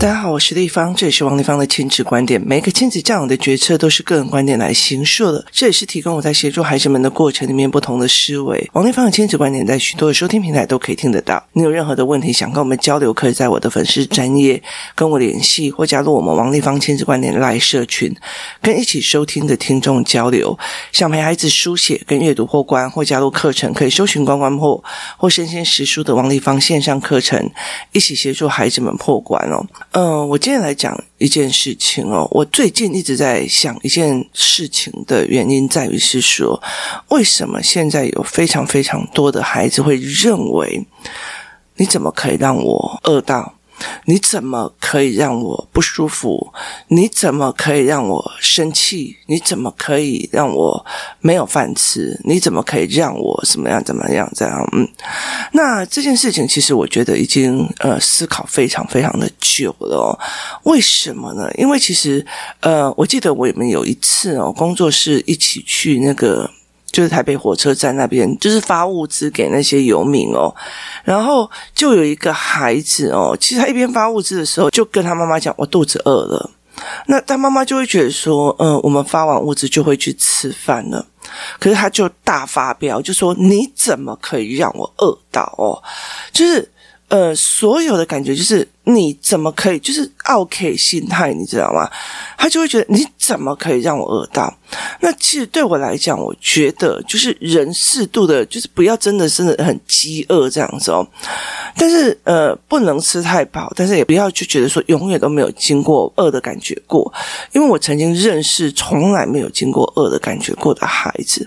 大家好，我是丽芳，这里是王立芳的亲子观点。每个亲子教养的决策都是个人观点来形塑的，这也是提供我在协助孩子们的过程里面不同的思维。王立芳的亲子观点在许多的收听平台都可以听得到。你有任何的问题想跟我们交流，可以在我的粉丝专页跟我联系，或加入我们王立芳亲子观点 LINE 社群，跟一起收听的听众交流。想陪孩子书写跟阅读破关，或加入课程，可以搜寻关关破或身先识书的王立芳线上课程，一起协助孩子们破关哦。嗯，我今天来讲一件事情哦。我最近一直在想一件事情的原因，在于是说，为什么现在有非常非常多的孩子会认为，你怎么可以让我饿到？你怎么可以让我不舒服？你怎么可以让我生气？你怎么可以让我没有饭吃？你怎么可以让我怎么样怎么样这样？嗯，那这件事情其实我觉得已经呃思考非常非常的久了。为什么呢？因为其实呃，我记得我们有一次哦，工作室一起去那个。就是台北火车站那边，就是发物资给那些游民哦。然后就有一个孩子哦，其实他一边发物资的时候，就跟他妈妈讲：“我肚子饿了。”那他妈妈就会觉得说：“嗯，我们发完物资就会去吃饭了。”可是他就大发飙，就说：“你怎么可以让我饿到哦？”就是。呃，所有的感觉就是你怎么可以，就是 OK 心态，你知道吗？他就会觉得你怎么可以让我饿到？那其实对我来讲，我觉得就是人适度的，就是不要真的真的很饥饿这样子哦。但是呃，不能吃太饱，但是也不要就觉得说永远都没有经过饿的感觉过。因为我曾经认识从来没有经过饿的感觉过的孩子。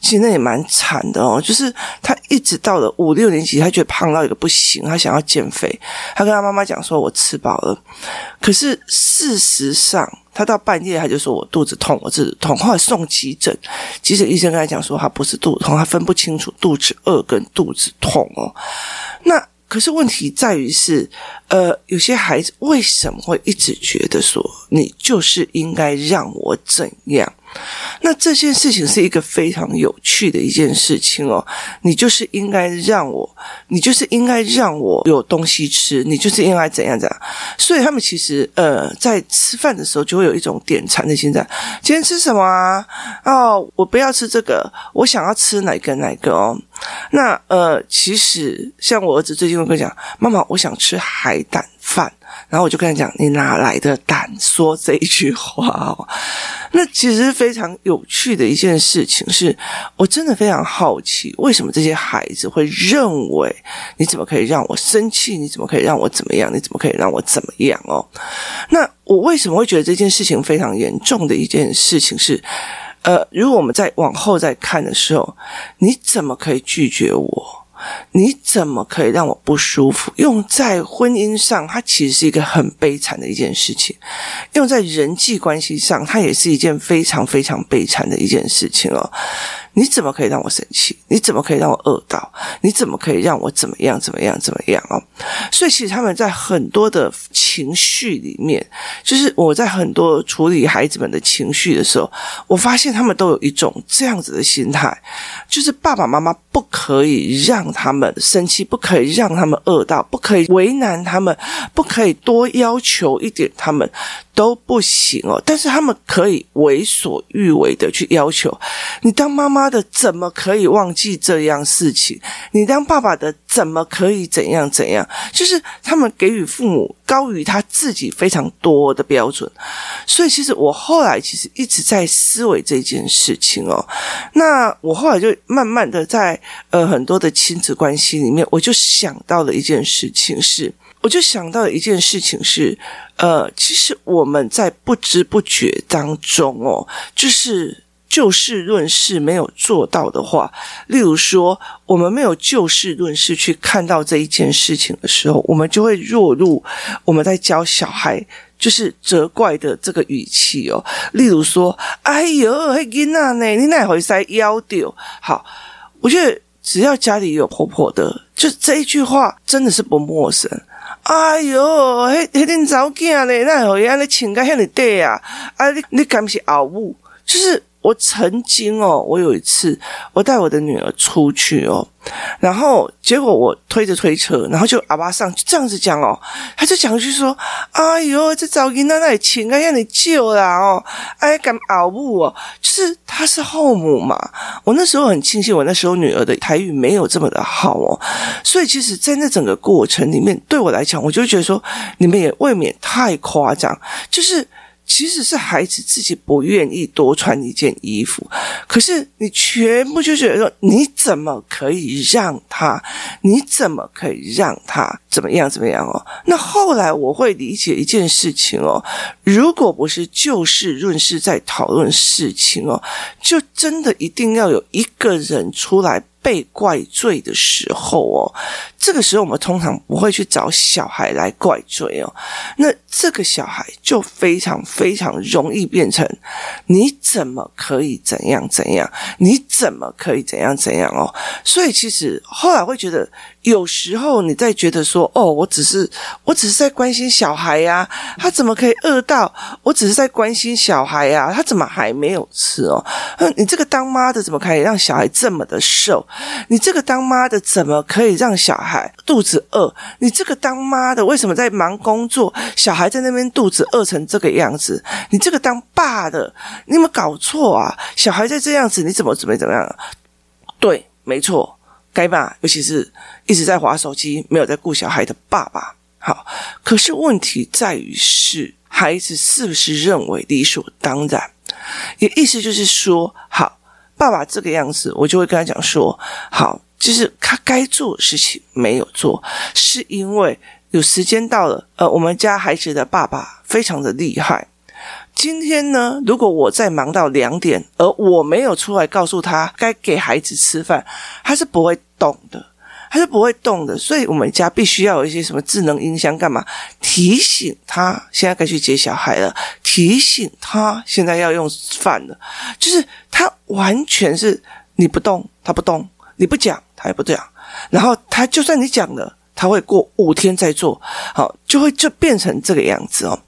其实那也蛮惨的哦，就是他一直到了五六年级，他觉得胖到一个不行，他想要减肥。他跟他妈妈讲讲说：“我吃饱了。”可是事实上，他到半夜他就说：“我肚子痛，我肚子痛。”后来送急诊，急诊医生跟他讲说：“他不是肚子痛，他分不清楚肚子饿跟肚子痛哦。”那可是问题在于是，呃，有些孩子为什么会一直觉得说你就是应该让我怎样？那这件事情是一个非常有趣的一件事情哦，你就是应该让我，你就是应该让我有东西吃，你就是应该怎样怎样。所以他们其实呃，在吃饭的时候就会有一种点餐的心态。今天吃什么啊？哦，我不要吃这个，我想要吃哪个哪个哦。那呃，其实像我儿子最近会跟我讲，妈妈，我想吃海胆饭。然后我就跟他讲：“你哪来的胆说这一句话哦？” 那其实非常有趣的一件事情是，我真的非常好奇，为什么这些孩子会认为你怎么可以让我生气？你怎么可以让我怎么样？你怎么可以让我怎么样？哦，那我为什么会觉得这件事情非常严重的一件事情是，呃，如果我们再往后再看的时候，你怎么可以拒绝我？你怎么可以让我不舒服？用在婚姻上，它其实是一个很悲惨的一件事情；用在人际关系上，它也是一件非常非常悲惨的一件事情哦。你怎么可以让我生气？你怎么可以让我饿到？你怎么可以让我怎么样？怎么样？怎么样？哦，所以其实他们在很多的情绪里面，就是我在很多处理孩子们的情绪的时候，我发现他们都有一种这样子的心态，就是爸爸妈妈不可以让他们生气，不可以让他们饿到，不可以为难他们，不可以多要求一点他们。都不行哦，但是他们可以为所欲为的去要求你。当妈妈他的怎么可以忘记这样事情？你当爸爸的怎么可以怎样怎样？就是他们给予父母高于他自己非常多的标准。所以，其实我后来其实一直在思维这件事情哦。那我后来就慢慢的在呃很多的亲子关系里面，我就想到了一件事情是。我就想到一件事情是，呃，其实我们在不知不觉当中哦，就是就事论事没有做到的话，例如说，我们没有就事论事去看到这一件事情的时候，我们就会落入我们在教小孩就是责怪的这个语气哦。例如说，哎呦，嘿囡仔呢？你哪回塞腰掉？好，我觉得只要家里有婆婆的，就这一句话真的是不陌生。哎哟，迄迄恁查某囝咧，那会安尼请个遐尔短啊？啊，你你敢是后母？就是我曾经哦，我有一次我带我的女儿出去哦，然后结果我推着推车，然后就阿爸上去这样子讲哦，他就讲一句说：“哎呦，这早囡仔那里请啊，让你救啦哦，哎，敢熬不哦？就是他是后母嘛。我那时候很庆幸，我那时候女儿的台语没有这么的好哦，所以其实，在那整个过程里面，对我来讲，我就觉得说，你们也未免太夸张，就是。”其实是孩子自己不愿意多穿一件衣服，可是你全部就觉得说，你怎么可以让他？你怎么可以让他怎么样怎么样哦？那后来我会理解一件事情哦，如果不是就事论事在讨论事情哦，就真的一定要有一个人出来。被怪罪的时候哦，这个时候我们通常不会去找小孩来怪罪哦，那这个小孩就非常非常容易变成你怎么可以怎样怎样？你怎么可以怎样怎样哦？所以其实后来会觉得。有时候你在觉得说，哦，我只是我只是在关心小孩呀，他怎么可以饿到？我只是在关心小孩呀，他怎么还没有吃哦？嗯，你这个当妈的怎么可以让小孩这么的瘦？你这个当妈的怎么可以让小孩肚子饿？你这个当妈的为什么在忙工作，小孩在那边肚子饿成这个样子？你这个当爸的，你有没有搞错啊？小孩在这样子，你怎么怎么怎么样？对，没错。该爸，尤其是一直在划手机、没有在顾小孩的爸爸。好，可是问题在于是孩子是不是认为理所当然？也意思就是说，好，爸爸这个样子，我就会跟他讲说，好，就是他该做的事情没有做，是因为有时间到了。呃，我们家孩子的爸爸非常的厉害。今天呢，如果我在忙到两点，而我没有出来告诉他该给孩子吃饭，他是不会动的，他是不会动的。所以我们家必须要有一些什么智能音箱，干嘛提醒他现在该去接小孩了，提醒他现在要用饭了。就是他完全是你不动，他不动；你不讲，他也不讲。然后他就算你讲了。他会过五天再做，好，就会就变成这个样子哦。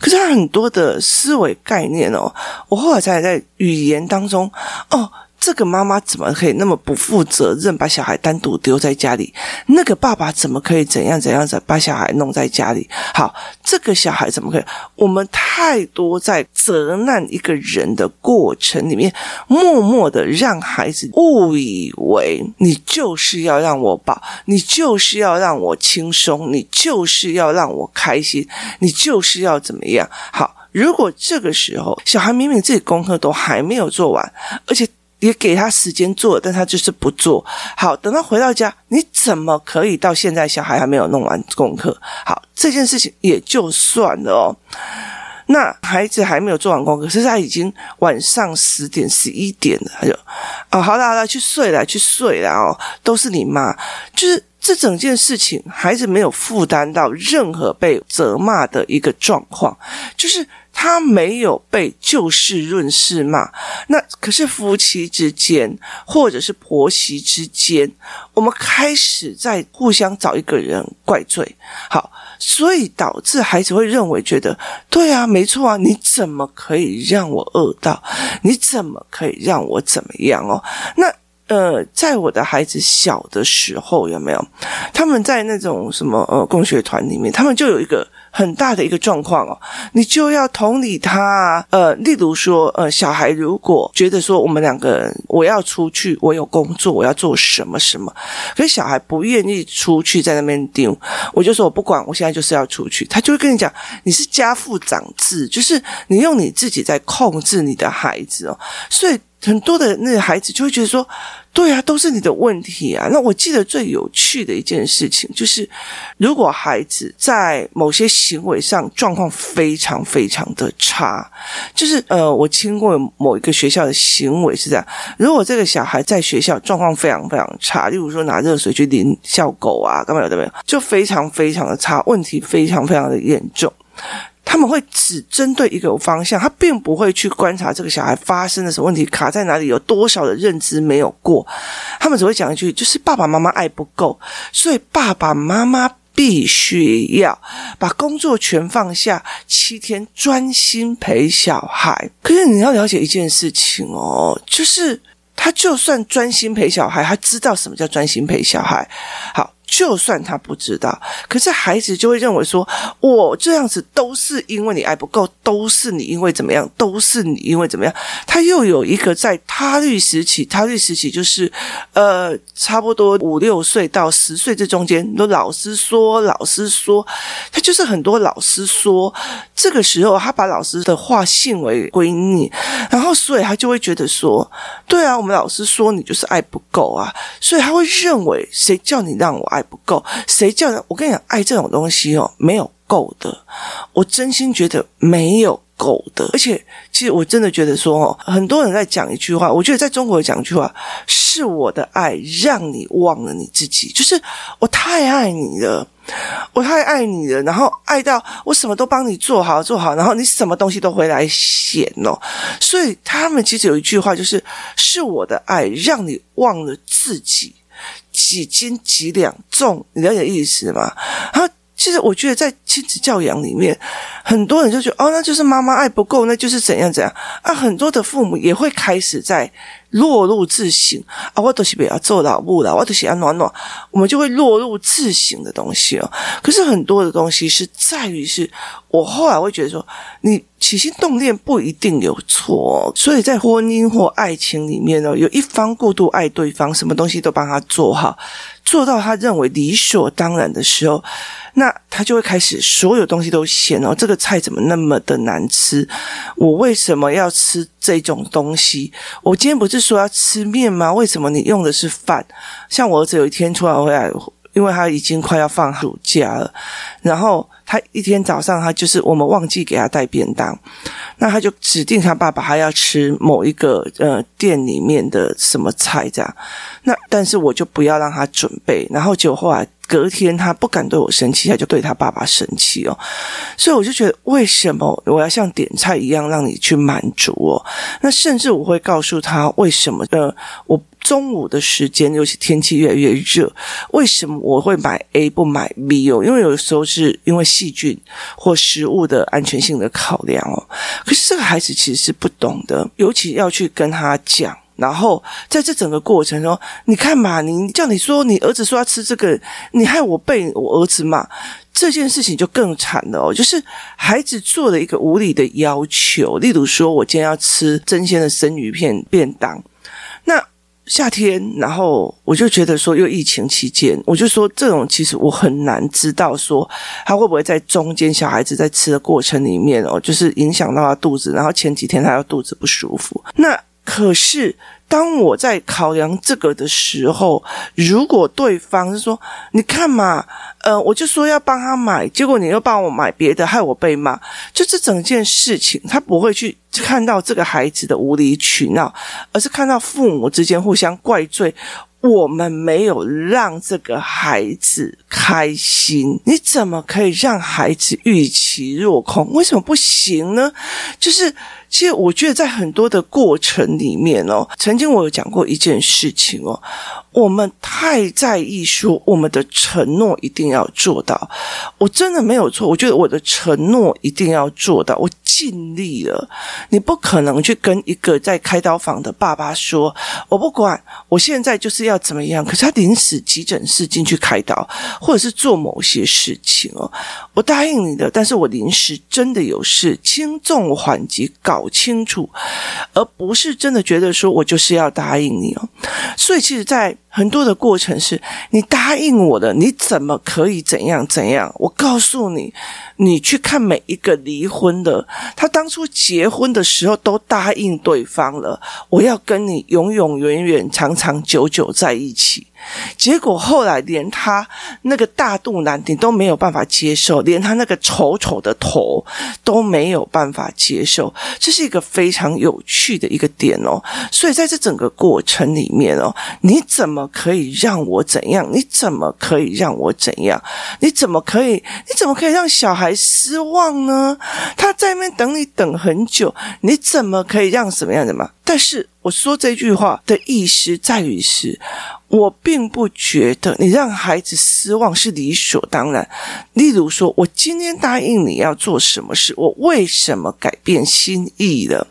可是他很多的思维概念哦，我后来才在语言当中哦。这个妈妈怎么可以那么不负责任，把小孩单独丢在家里？那个爸爸怎么可以怎样怎样子把小孩弄在家里？好，这个小孩怎么可以？我们太多在责难一个人的过程里面，默默的让孩子误以为你就是要让我抱，你就是要让我轻松，你就是要让我开心，你就是要怎么样？好，如果这个时候小孩明明自己功课都还没有做完，而且也给他时间做，但他就是不做。好，等他回到家，你怎么可以到现在小孩还没有弄完功课？好，这件事情也就算了哦。那孩子还没有做完功课，可是他已经晚上十点、十一点了，他就啊，好了好了，去睡了，去睡了哦，都是你妈，就是。这整件事情，孩子没有负担到任何被责骂的一个状况，就是他没有被就事论事骂。那可是夫妻之间，或者是婆媳之间，我们开始在互相找一个人怪罪。好，所以导致孩子会认为觉得，对啊，没错啊，你怎么可以让我饿到？你怎么可以让我怎么样哦？那。呃，在我的孩子小的时候，有没有他们在那种什么呃共学团里面，他们就有一个很大的一个状况哦，你就要同理他。呃，例如说，呃，小孩如果觉得说我们两个人我要出去，我有工作，我要做什么什么，可是小孩不愿意出去，在那边丢，我就说我不管，我现在就是要出去，他就会跟你讲，你是家父长制，就是你用你自己在控制你的孩子哦，所以。很多的那个孩子就会觉得说，对啊，都是你的问题啊。那我记得最有趣的一件事情就是，如果孩子在某些行为上状况非常非常的差，就是呃，我听过某一个学校的行为是这样：如果这个小孩在学校状况非常非常差，例如说拿热水去淋小狗啊，干嘛有的没有，就非常非常的差，问题非常非常的严重。他们会只针对一个方向，他并不会去观察这个小孩发生了什么问题，卡在哪里，有多少的认知没有过。他们只会讲一句，就是爸爸妈妈爱不够，所以爸爸妈妈必须要把工作全放下，七天专心陪小孩。可是你要了解一件事情哦，就是他就算专心陪小孩，他知道什么叫专心陪小孩。好。就算他不知道，可是孩子就会认为说，我这样子都是因为你爱不够，都是你因为怎么样，都是你因为怎么样。他又有一个在他律时期，他律时期就是，呃，差不多五六岁到十岁这中间，都老师说，老师说，他就是很多老师说，这个时候他把老师的话信为圭臬，然后所以他就会觉得说，对啊，我们老师说你就是爱不够啊，所以他会认为谁叫你让我。爱不够，谁叫人？我跟你讲，爱这种东西哦，没有够的。我真心觉得没有够的。而且，其实我真的觉得说哦，很多人在讲一句话，我觉得在中国讲一句话，是我的爱让你忘了你自己。就是我太爱你了，我太爱你了，然后爱到我什么都帮你做好做好，然后你什么东西都回来嫌哦。所以他们其实有一句话，就是是我的爱让你忘了自己。几斤几两重，你了解意思吗？然后，其实我觉得在亲子教养里面，很多人就觉得哦，那就是妈妈爱不够，那就是怎样怎样啊。很多的父母也会开始在。落入自省啊！我都是不要做老母了，我都是要暖暖，我们就会落入自省的东西哦。可是很多的东西是在于，是我后来会觉得说，你起心动念不一定有错哦。所以在婚姻或爱情里面呢，有一方过度爱对方，什么东西都帮他做好，做到他认为理所当然的时候。那他就会开始所有东西都嫌哦，这个菜怎么那么的难吃？我为什么要吃这种东西？我今天不是说要吃面吗？为什么你用的是饭？像我儿子有一天突然回来，因为他已经快要放暑假了，然后他一天早上他就是我们忘记给他带便当，那他就指定他爸爸还要吃某一个呃店里面的什么菜这样，那但是我就不要让他准备，然后就后来。隔天他不敢对我生气，他就对他爸爸生气哦，所以我就觉得为什么我要像点菜一样让你去满足哦？那甚至我会告诉他为什么？呃，我中午的时间，尤其天气越来越热，为什么我会买 A 不买 B 哦？因为有时候是因为细菌或食物的安全性的考量哦。可是这个孩子其实是不懂的，尤其要去跟他讲。然后在这整个过程中，你看嘛，你叫你说你儿子说要吃这个，你害我被我儿子骂，这件事情就更惨了哦。就是孩子做了一个无理的要求，例如说我今天要吃真鲜的生鱼片便当，那夏天，然后我就觉得说又疫情期间，我就说这种其实我很难知道说他会不会在中间小孩子在吃的过程里面哦，就是影响到他肚子，然后前几天他又肚子不舒服，那。可是，当我在考量这个的时候，如果对方是说：“你看嘛，呃，我就说要帮他买，结果你又帮我买别的，害我被骂。”就这整件事情，他不会去看到这个孩子的无理取闹，而是看到父母之间互相怪罪。我们没有让这个孩子开心，你怎么可以让孩子预期落空？为什么不行呢？就是。其实我觉得，在很多的过程里面哦，曾经我有讲过一件事情哦，我们太在意说我们的承诺一定要做到，我真的没有错，我觉得我的承诺一定要做到，我尽力了。你不可能去跟一个在开刀房的爸爸说，我不管，我现在就是要怎么样，可是他临时急诊室进去开刀，或者是做某些事情哦，我答应你的，但是我临时真的有事，轻重缓急搞。清楚，而不是真的觉得说我就是要答应你哦。所以，其实，在很多的过程是，你答应我的，你怎么可以怎样怎样？我告诉你，你去看每一个离婚的，他当初结婚的时候都答应对方了，我要跟你永永远远、长长久久在一起。结果后来连他那个大肚腩顶都没有办法接受，连他那个丑丑的头都没有办法接受，这是一个非常有趣的一个点哦。所以在这整个过程里面哦，你怎么可以让我怎样？你怎么可以让我怎样？你怎么可以？你怎么可以让小孩失望呢？他在那边等你等很久，你怎么可以让什么样的嘛？但是我说这句话的意思在于是，我并不觉得你让孩子失望是理所当然。例如说，我今天答应你要做什么事，我为什么改变心意了？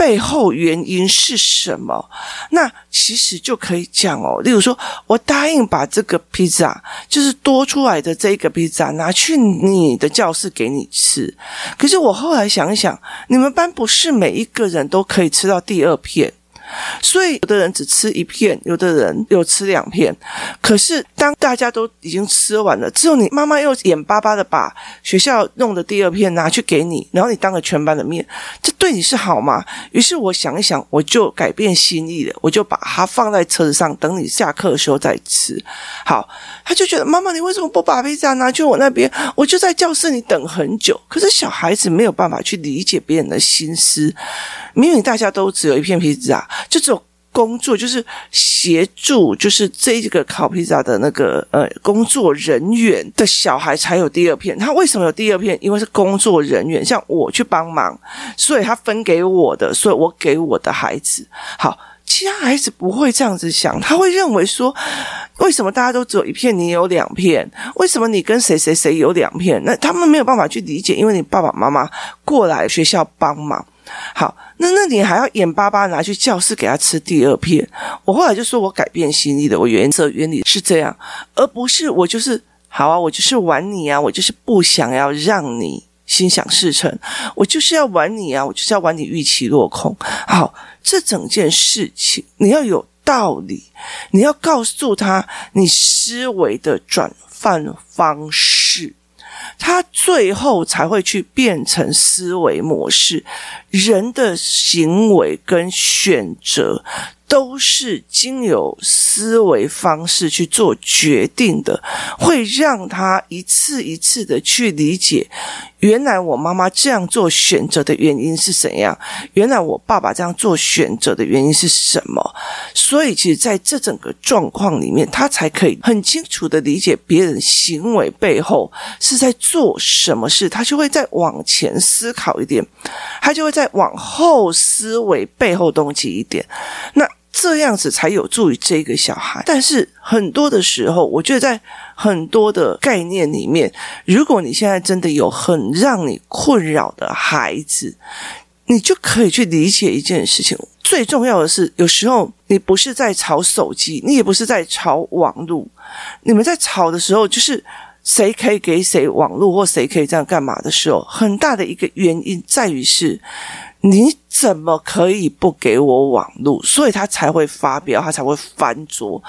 背后原因是什么？那其实就可以讲哦。例如说，我答应把这个披萨，就是多出来的这个披萨，拿去你的教室给你吃。可是我后来想一想，你们班不是每一个人都可以吃到第二片。所以，有的人只吃一片，有的人有吃两片。可是，当大家都已经吃完了，只有你妈妈又眼巴巴的把学校弄的第二片拿去给你，然后你当着全班的面，这对你是好吗？于是我想一想，我就改变心意了，我就把它放在车子上，等你下课的时候再吃。好，他就觉得妈妈，你为什么不把披萨拿去我那边？我就在教室里等很久。可是小孩子没有办法去理解别人的心思，明明大家都只有一片披萨。就只有工作，就是协助，就是这个烤披萨的那个呃工作人员的小孩才有第二片。他为什么有第二片？因为是工作人员，像我去帮忙，所以他分给我的，所以我给我的孩子。好，其他孩子不会这样子想，他会认为说，为什么大家都只有一片，你有两片？为什么你跟谁谁谁有两片？那他们没有办法去理解，因为你爸爸妈妈过来学校帮忙。好，那那你还要眼巴巴拿去教室给他吃第二片？我后来就说我改变心意了，我原则原理是这样，而不是我就是好啊，我就是玩你啊，我就是不想要让你心想事成，我就是要玩你啊，我就是要玩你预期落空。好，这整件事情你要有道理，你要告诉他你思维的转换方式。他最后才会去变成思维模式，人的行为跟选择都是经由思维方式去做决定的，会让他一次一次的去理解。原来我妈妈这样做选择的原因是怎样？原来我爸爸这样做选择的原因是什么？所以，其实在这整个状况里面，他才可以很清楚的理解别人行为背后是在做什么事，他就会再往前思考一点，他就会再往后思维背后动机一点。那这样子才有助于这个小孩。但是很多的时候，我觉得在很多的概念里面，如果你现在真的有很让你困扰的孩子，你就可以去理解一件事情。最重要的是，有时候你不是在吵手机，你也不是在吵网络。你们在吵的时候，就是谁可以给谁网络，或谁可以这样干嘛的时候，很大的一个原因在于是。你怎么可以不给我网路？所以他才会发飙，他才会翻桌，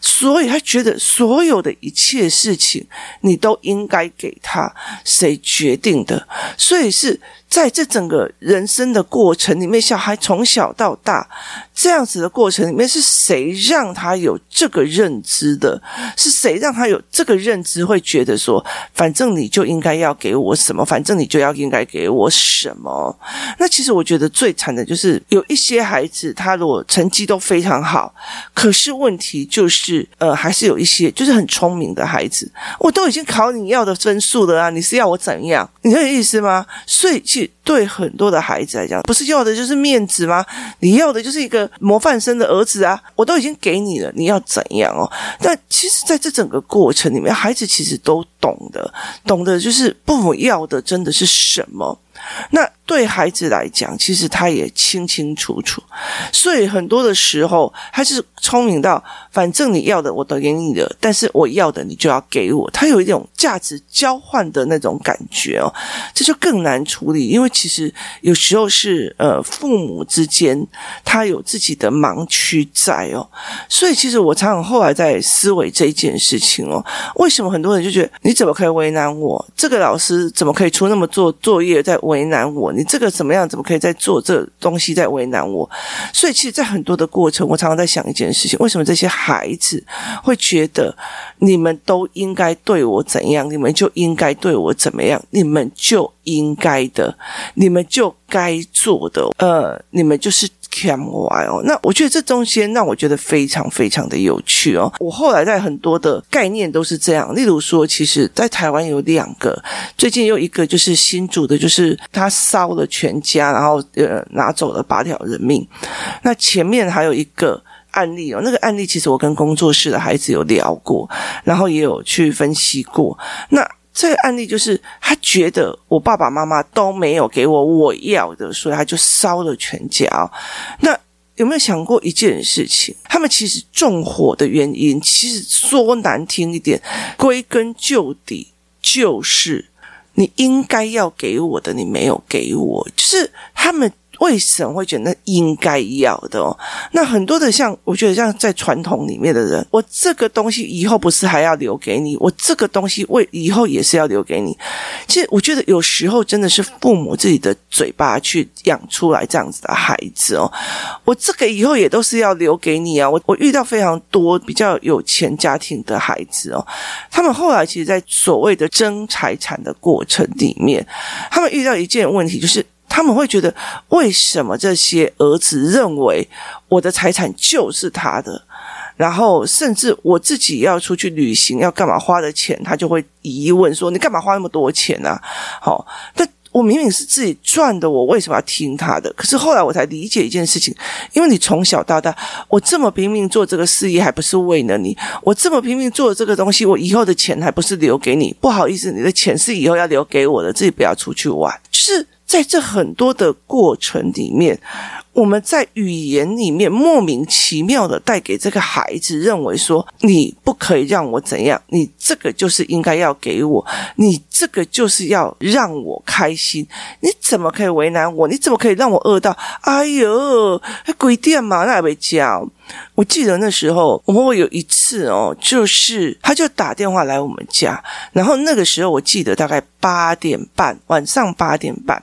所以他觉得所有的一切事情你都应该给他，谁决定的？所以是。在这整个人生的过程里面，小孩从小到大这样子的过程里面，是谁让他有这个认知的？是谁让他有这个认知，会觉得说，反正你就应该要给我什么，反正你就要应该给我什么？那其实我觉得最最惨的就是有一些孩子，他如果成绩都非常好，可是问题就是，呃，还是有一些就是很聪明的孩子，我都已经考你要的分数了啊，你是要我怎样？你这个意思吗？所以。对很多的孩子来讲，不是要的就是面子吗？你要的就是一个模范生的儿子啊！我都已经给你了，你要怎样哦？但其实，在这整个过程里面，孩子其实都懂得，懂得就是父母要的真的是什么。那对孩子来讲，其实他也清清楚楚，所以很多的时候，他是聪明到，反正你要的我都给你的，但是我要的你就要给我，他有一种价值交换的那种感觉哦，这就更难处理，因为其实有时候是呃父母之间他有自己的盲区在哦，所以其实我常常后来在思维这件事情哦，为什么很多人就觉得你怎么可以为难我？这个老师怎么可以出那么多作业在为难我？你这个怎么样？怎么可以在做这东西在为难我？所以，其实，在很多的过程，我常常在想一件事情：为什么这些孩子会觉得你们都应该对我怎样？你们就应该对我怎么样？你们就应该的，你们就该做的，呃，你们就是。看歪哦。那我觉得这中间让我觉得非常非常的有趣哦。我后来在很多的概念都是这样，例如说，其实在台湾有两个，最近有一个就是新竹的，就是他烧了全家，然后呃拿走了八条人命。那前面还有一个案例哦，那个案例其实我跟工作室的孩子有聊过，然后也有去分析过。那这个案例就是他觉得我爸爸妈妈都没有给我我要的，所以他就烧了全家。那有没有想过一件事情？他们其实纵火的原因，其实说难听一点，归根究底就是你应该要给我的，你没有给我，就是他们。为什么会觉得应该要的哦？那很多的像，我觉得像在传统里面的人，我这个东西以后不是还要留给你？我这个东西为以后也是要留给你。其实我觉得有时候真的是父母自己的嘴巴去养出来这样子的孩子哦。我这个以后也都是要留给你啊。我我遇到非常多比较有钱家庭的孩子哦，他们后来其实，在所谓的争财产的过程里面，他们遇到一件问题就是。他们会觉得，为什么这些儿子认为我的财产就是他的？然后，甚至我自己要出去旅行要干嘛花的钱，他就会疑问说：“你干嘛花那么多钱啊？”好，但我明明是自己赚的，我为什么要听他的？可是后来我才理解一件事情，因为你从小到大，我这么拼命做这个事业，还不是为了你？我这么拼命做这个东西，我以后的钱还不是留给你？不好意思，你的钱是以后要留给我的，自己不要出去玩，就是。在这很多的过程里面，我们在语言里面莫名其妙的带给这个孩子，认为说你不可以让我怎样，你这个就是应该要给我，你这个就是要让我开心，你怎么可以为难我？你怎么可以让我饿到？哎呦，鬼店嘛，那也没叫。我记得那时候，我们会有一次哦，就是他就打电话来我们家，然后那个时候我记得大概八点半，晚上八点半。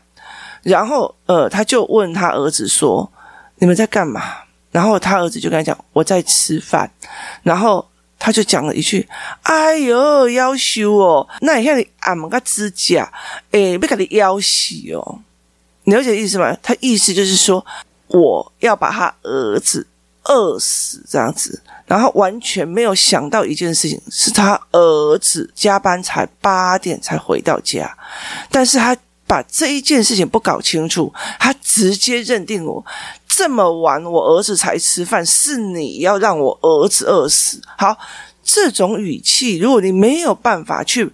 然后，呃，他就问他儿子说：“你们在干嘛？”然后他儿子就跟他讲：“我在吃饭。”然后他就讲了一句：“哎呦，夭寿哦，那你看你俺们个指甲，诶，别给你夭寿哦。”你了解意思吗？他意思就是说，我要把他儿子饿死这样子，然后完全没有想到一件事情，是他儿子加班才八点才回到家，但是他。把这一件事情不搞清楚，他直接认定我这么晚我儿子才吃饭，是你要让我儿子饿死。好，这种语气，如果你没有办法去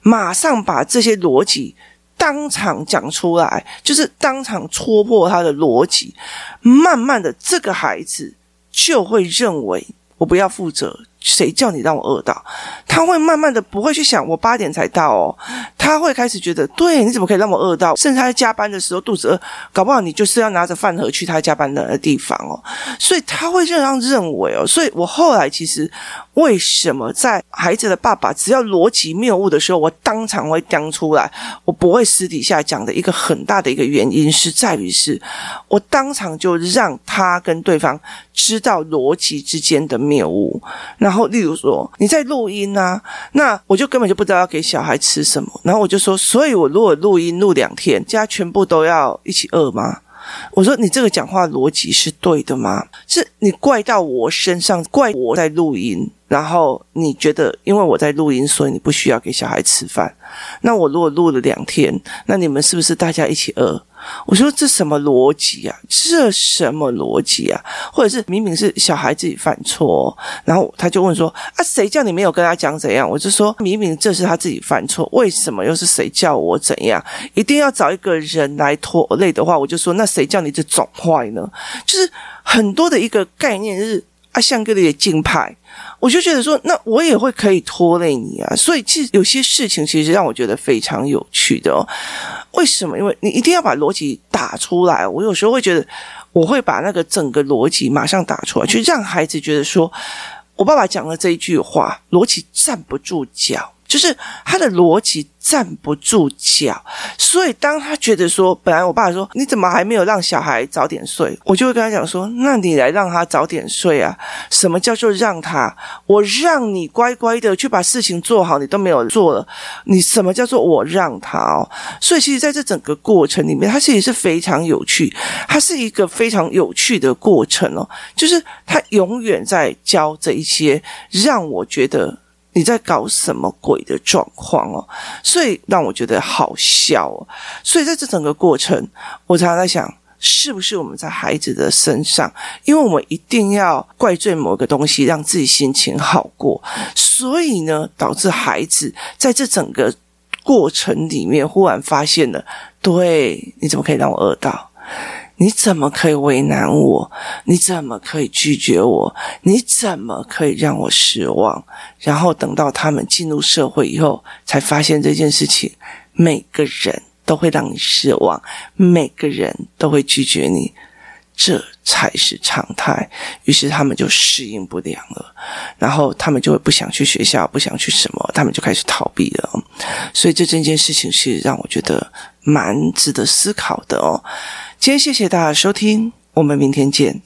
马上把这些逻辑当场讲出来，就是当场戳破他的逻辑，慢慢的这个孩子就会认为我不要负责。谁叫你让我饿到？他会慢慢的不会去想，我八点才到哦，他会开始觉得，对，你怎么可以让我饿到？甚至他在加班的时候肚子饿，搞不好你就是要拿着饭盒去他加班的地方哦。所以他会这样认为哦。所以我后来其实为什么在孩子的爸爸只要逻辑谬误的时候，我当场会讲出来，我不会私底下讲的一个很大的一个原因是在于是，我当场就让他跟对方知道逻辑之间的谬误，然后，例如说你在录音啊，那我就根本就不知道要给小孩吃什么。然后我就说，所以我如果录音录两天，家全部都要一起饿吗？我说你这个讲话逻辑是对的吗？是你怪到我身上，怪我在录音，然后你觉得因为我在录音，所以你不需要给小孩吃饭。那我如果录了两天，那你们是不是大家一起饿？我说这什么逻辑啊？这什么逻辑啊？或者是明明是小孩自己犯错，然后他就问说：“啊，谁叫你没有跟他讲怎样？”我就说明明这是他自己犯错，为什么又是谁叫我怎样？一定要找一个人来拖累的话，我就说那谁叫你这种坏呢？就是很多的一个概念是啊，像个的金牌。我就觉得说，那我也会可以拖累你啊，所以其实有些事情其实让我觉得非常有趣的哦。为什么？因为你一定要把逻辑打出来。我有时候会觉得，我会把那个整个逻辑马上打出来，去让孩子觉得说，我爸爸讲了这一句话，逻辑站不住脚。就是他的逻辑站不住脚。所以当他觉得说，本来我爸说你怎么还没有让小孩早点睡，我就会跟他讲说，那你来让他早点睡啊？什么叫做让他？我让你乖乖的去把事情做好，你都没有做了，你什么叫做我让他哦？所以其实在这整个过程里面，他其实是非常有趣，他是一个非常有趣的过程哦，就是他永远在教这一些，让我觉得你在搞什么鬼的状况哦，所以让我觉得好笑哦。所以在这整个过程，我常常在想，是不是我们在孩子的身上，因为我们一定要怪罪某个东西，让自己心情好过，所以呢，导致孩子在这整个过程里面忽然发现了，对，你怎么可以让我饿到？你怎么可以为难我？你怎么可以拒绝我？你怎么可以让我失望？然后等到他们进入社会以后，才发现这件事情，每个人都会让你失望，每个人都会拒绝你，这才是常态。于是他们就适应不良了，然后他们就会不想去学校，不想去什么，他们就开始逃避了。所以这整件事情是让我觉得蛮值得思考的哦。今天谢谢大家收听，我们明天见。